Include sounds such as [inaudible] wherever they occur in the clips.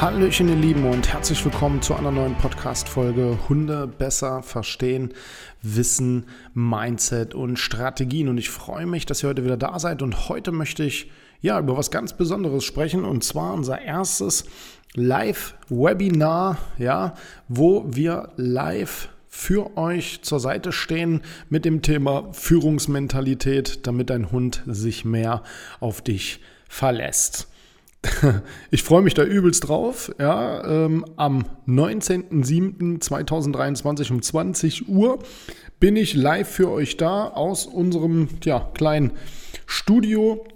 Hallöchen ihr Lieben und herzlich willkommen zu einer neuen Podcast-Folge Hunde besser verstehen, Wissen, Mindset und Strategien. Und ich freue mich, dass ihr heute wieder da seid und heute möchte ich ja, über was ganz Besonderes sprechen und zwar unser erstes Live-Webinar, ja, wo wir live für euch zur Seite stehen mit dem Thema Führungsmentalität, damit dein Hund sich mehr auf dich verlässt. [laughs] Ich freue mich da übelst drauf. Ja, ähm, am 19.07.2023 um 20 Uhr bin ich live für euch da aus unserem ja, kleinen Studio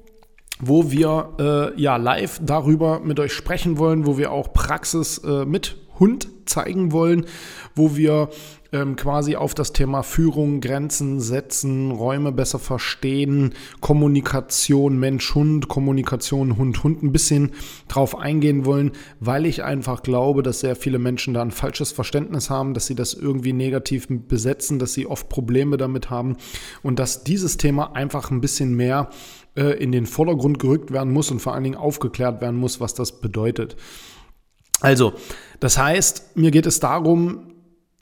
wo wir äh, ja live darüber mit euch sprechen wollen, wo wir auch Praxis äh, mit Hund zeigen wollen, wo wir ähm, quasi auf das Thema Führung, Grenzen setzen, Räume besser verstehen, Kommunikation Mensch-Hund, Kommunikation Hund-Hund ein bisschen drauf eingehen wollen, weil ich einfach glaube, dass sehr viele Menschen da ein falsches Verständnis haben, dass sie das irgendwie negativ besetzen, dass sie oft Probleme damit haben und dass dieses Thema einfach ein bisschen mehr äh, in den Vordergrund gerückt werden muss und vor allen Dingen aufgeklärt werden muss, was das bedeutet. Also, das heißt, mir geht es darum,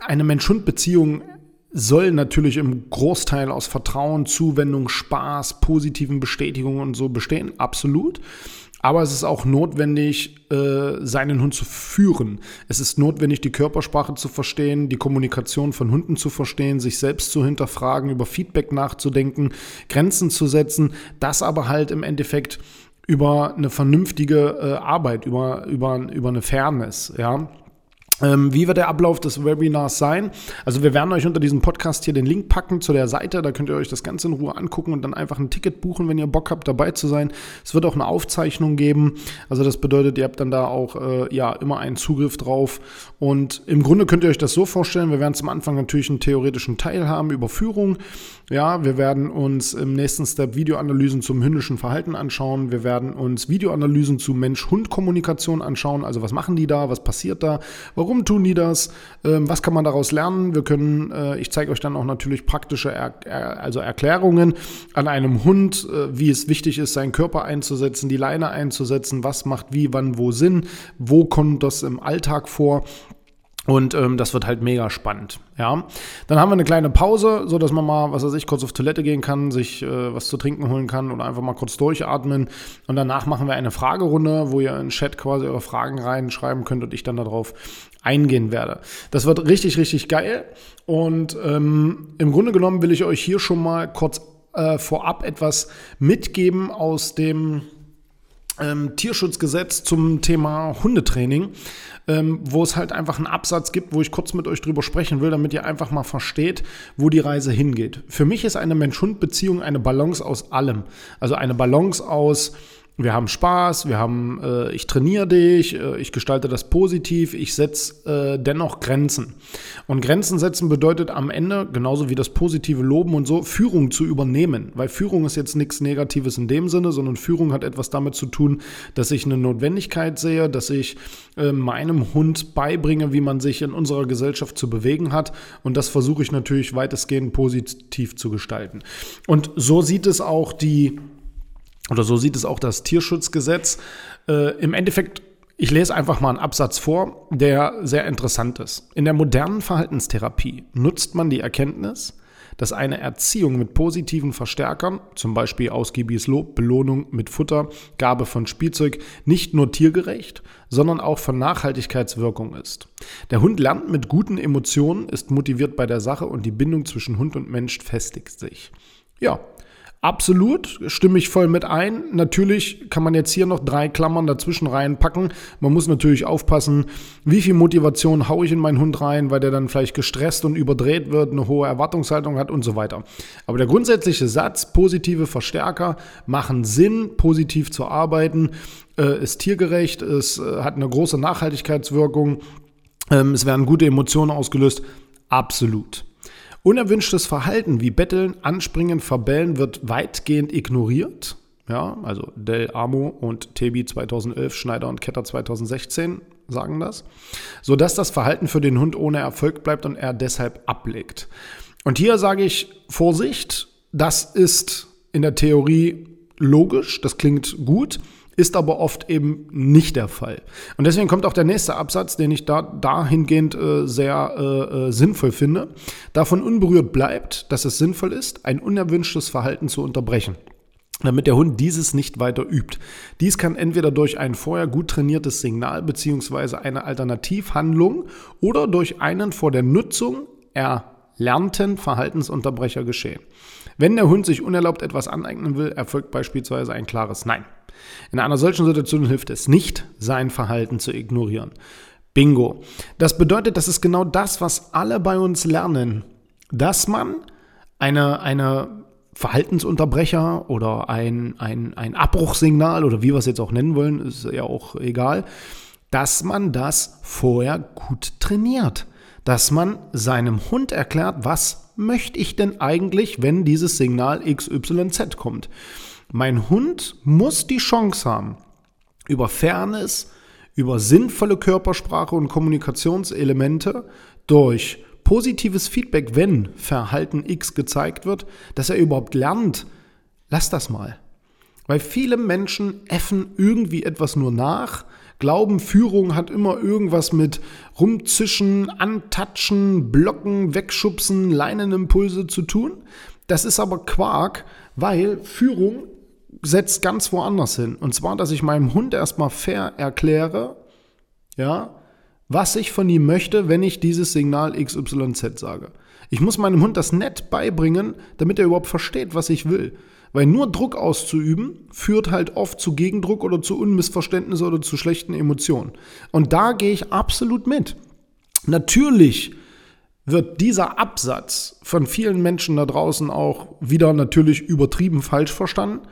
eine Mensch-Hund-Beziehung soll natürlich im Großteil aus Vertrauen, Zuwendung, Spaß, positiven Bestätigungen und so bestehen, absolut. Aber es ist auch notwendig, äh, seinen Hund zu führen. Es ist notwendig, die Körpersprache zu verstehen, die Kommunikation von Hunden zu verstehen, sich selbst zu hinterfragen, über Feedback nachzudenken, Grenzen zu setzen. Das aber halt im Endeffekt über eine vernünftige äh, Arbeit, über, über, über eine Fairness, ja. Ähm, wie wird der Ablauf des Webinars sein? Also wir werden euch unter diesem Podcast hier den Link packen zu der Seite, da könnt ihr euch das Ganze in Ruhe angucken und dann einfach ein Ticket buchen, wenn ihr Bock habt, dabei zu sein. Es wird auch eine Aufzeichnung geben, also das bedeutet, ihr habt dann da auch äh, ja immer einen Zugriff drauf. Und im Grunde könnt ihr euch das so vorstellen, wir werden zum Anfang natürlich einen theoretischen Teil haben über Führung, ja, wir werden uns im nächsten Step Videoanalysen zum hündischen Verhalten anschauen, wir werden uns Videoanalysen zu Mensch-Hund-Kommunikation anschauen, also was machen die da, was passiert da, warum Warum tun die das? Ähm, was kann man daraus lernen? Wir können, äh, ich zeige euch dann auch natürlich praktische er er also Erklärungen an einem Hund, äh, wie es wichtig ist, seinen Körper einzusetzen, die Leine einzusetzen, was macht wie, wann, wo Sinn, wo kommt das im Alltag vor. Und ähm, das wird halt mega spannend. Ja, dann haben wir eine kleine Pause, so dass man mal, was weiß ich, kurz auf Toilette gehen kann, sich äh, was zu trinken holen kann oder einfach mal kurz durchatmen. Und danach machen wir eine Fragerunde, wo ihr in den Chat quasi eure Fragen reinschreiben könnt und ich dann darauf eingehen werde. Das wird richtig, richtig geil. Und ähm, im Grunde genommen will ich euch hier schon mal kurz äh, vorab etwas mitgeben aus dem ähm, Tierschutzgesetz zum Thema Hundetraining, ähm, wo es halt einfach einen Absatz gibt, wo ich kurz mit euch drüber sprechen will, damit ihr einfach mal versteht, wo die Reise hingeht. Für mich ist eine Mensch-Hund-Beziehung eine Balance aus allem. Also eine Balance aus wir haben Spaß, wir haben, äh, ich trainiere dich, äh, ich gestalte das positiv, ich setze äh, dennoch Grenzen. Und Grenzen setzen bedeutet am Ende, genauso wie das positive Loben und so, Führung zu übernehmen. Weil Führung ist jetzt nichts Negatives in dem Sinne, sondern Führung hat etwas damit zu tun, dass ich eine Notwendigkeit sehe, dass ich äh, meinem Hund beibringe, wie man sich in unserer Gesellschaft zu bewegen hat. Und das versuche ich natürlich weitestgehend positiv zu gestalten. Und so sieht es auch die oder so sieht es auch das Tierschutzgesetz. Äh, Im Endeffekt, ich lese einfach mal einen Absatz vor, der sehr interessant ist. In der modernen Verhaltenstherapie nutzt man die Erkenntnis, dass eine Erziehung mit positiven Verstärkern, zum Beispiel ausgiebiges Lob, Belohnung mit Futter, Gabe von Spielzeug, nicht nur tiergerecht, sondern auch von Nachhaltigkeitswirkung ist. Der Hund lernt mit guten Emotionen, ist motiviert bei der Sache und die Bindung zwischen Hund und Mensch festigt sich. Ja, Absolut, stimme ich voll mit ein. Natürlich kann man jetzt hier noch drei Klammern dazwischen reinpacken. Man muss natürlich aufpassen, wie viel Motivation haue ich in meinen Hund rein, weil der dann vielleicht gestresst und überdreht wird, eine hohe Erwartungshaltung hat und so weiter. Aber der grundsätzliche Satz, positive Verstärker machen Sinn, positiv zu arbeiten, äh, ist tiergerecht, es äh, hat eine große Nachhaltigkeitswirkung, ähm, es werden gute Emotionen ausgelöst. Absolut. Unerwünschtes Verhalten wie Betteln, Anspringen, Verbellen wird weitgehend ignoriert. Ja, also Del Amo und Tebi 2011, Schneider und Ketter 2016 sagen das, sodass das Verhalten für den Hund ohne Erfolg bleibt und er deshalb ablegt. Und hier sage ich Vorsicht, das ist in der Theorie logisch, das klingt gut, ist aber oft eben nicht der Fall. Und deswegen kommt auch der nächste Absatz, den ich da dahingehend äh, sehr äh, äh, sinnvoll finde. Davon unberührt bleibt, dass es sinnvoll ist, ein unerwünschtes Verhalten zu unterbrechen damit der Hund dieses nicht weiter übt. Dies kann entweder durch ein vorher gut trainiertes Signal bzw. eine Alternativhandlung oder durch einen vor der Nutzung erlernten Verhaltensunterbrecher geschehen. Wenn der Hund sich unerlaubt etwas aneignen will, erfolgt beispielsweise ein klares Nein. In einer solchen Situation hilft es nicht, sein Verhalten zu ignorieren. Bingo. Das bedeutet, das ist genau das, was alle bei uns lernen, dass man eine, eine Verhaltensunterbrecher oder ein, ein, ein Abbruchsignal oder wie wir es jetzt auch nennen wollen, ist ja auch egal, dass man das vorher gut trainiert. Dass man seinem Hund erklärt, was möchte ich denn eigentlich, wenn dieses Signal XYZ kommt. Mein Hund muss die Chance haben, über Fairness, über sinnvolle Körpersprache und Kommunikationselemente durch positives Feedback, wenn Verhalten X gezeigt wird, dass er überhaupt lernt, lass das mal. Weil viele Menschen effen irgendwie etwas nur nach, glauben, Führung hat immer irgendwas mit rumzischen, antatschen, blocken, wegschubsen, Leinenimpulse zu tun. Das ist aber Quark, weil Führung setzt ganz woanders hin. Und zwar, dass ich meinem Hund erstmal fair erkläre, ja, was ich von ihm möchte, wenn ich dieses Signal XYZ sage. Ich muss meinem Hund das nett beibringen, damit er überhaupt versteht, was ich will. Weil nur Druck auszuüben führt halt oft zu Gegendruck oder zu Unmissverständnissen oder zu schlechten Emotionen. Und da gehe ich absolut mit. Natürlich wird dieser Absatz von vielen Menschen da draußen auch wieder natürlich übertrieben falsch verstanden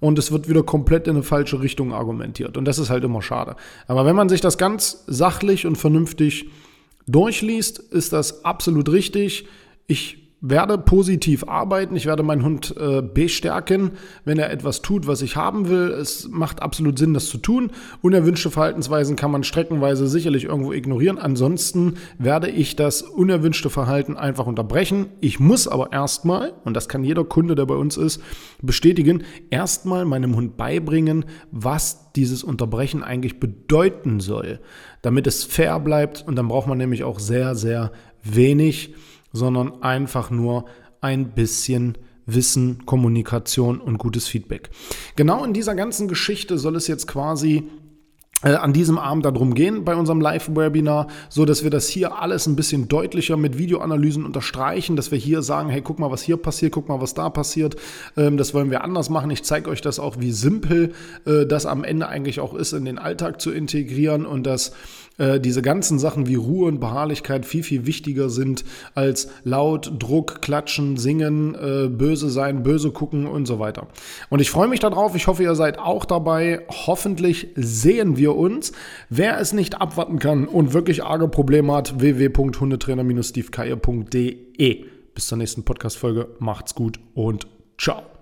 und es wird wieder komplett in eine falsche Richtung argumentiert. Und das ist halt immer schade. Aber wenn man sich das ganz sachlich und vernünftig durchliest, ist das absolut richtig. Ich werde positiv arbeiten, ich werde meinen Hund äh, bestärken, wenn er etwas tut, was ich haben will. Es macht absolut Sinn, das zu tun. Unerwünschte Verhaltensweisen kann man streckenweise sicherlich irgendwo ignorieren. Ansonsten werde ich das unerwünschte Verhalten einfach unterbrechen. Ich muss aber erstmal, und das kann jeder Kunde, der bei uns ist, bestätigen, erstmal meinem Hund beibringen, was dieses Unterbrechen eigentlich bedeuten soll, damit es fair bleibt. Und dann braucht man nämlich auch sehr, sehr wenig sondern einfach nur ein bisschen Wissen, Kommunikation und gutes Feedback. Genau in dieser ganzen Geschichte soll es jetzt quasi an diesem Abend darum gehen bei unserem Live-Webinar, so dass wir das hier alles ein bisschen deutlicher mit Videoanalysen unterstreichen, dass wir hier sagen, hey, guck mal, was hier passiert, guck mal, was da passiert. Ähm, das wollen wir anders machen. Ich zeige euch das auch, wie simpel äh, das am Ende eigentlich auch ist, in den Alltag zu integrieren und dass äh, diese ganzen Sachen wie Ruhe und Beharrlichkeit viel, viel wichtiger sind als laut, Druck, Klatschen, Singen, äh, böse sein, böse gucken und so weiter. Und ich freue mich darauf. Ich hoffe, ihr seid auch dabei. Hoffentlich sehen wir uns. Wer es nicht abwarten kann und wirklich arge Probleme hat, www.hundetrainer-stevekeier.de. Bis zur nächsten Podcast-Folge. Macht's gut und ciao.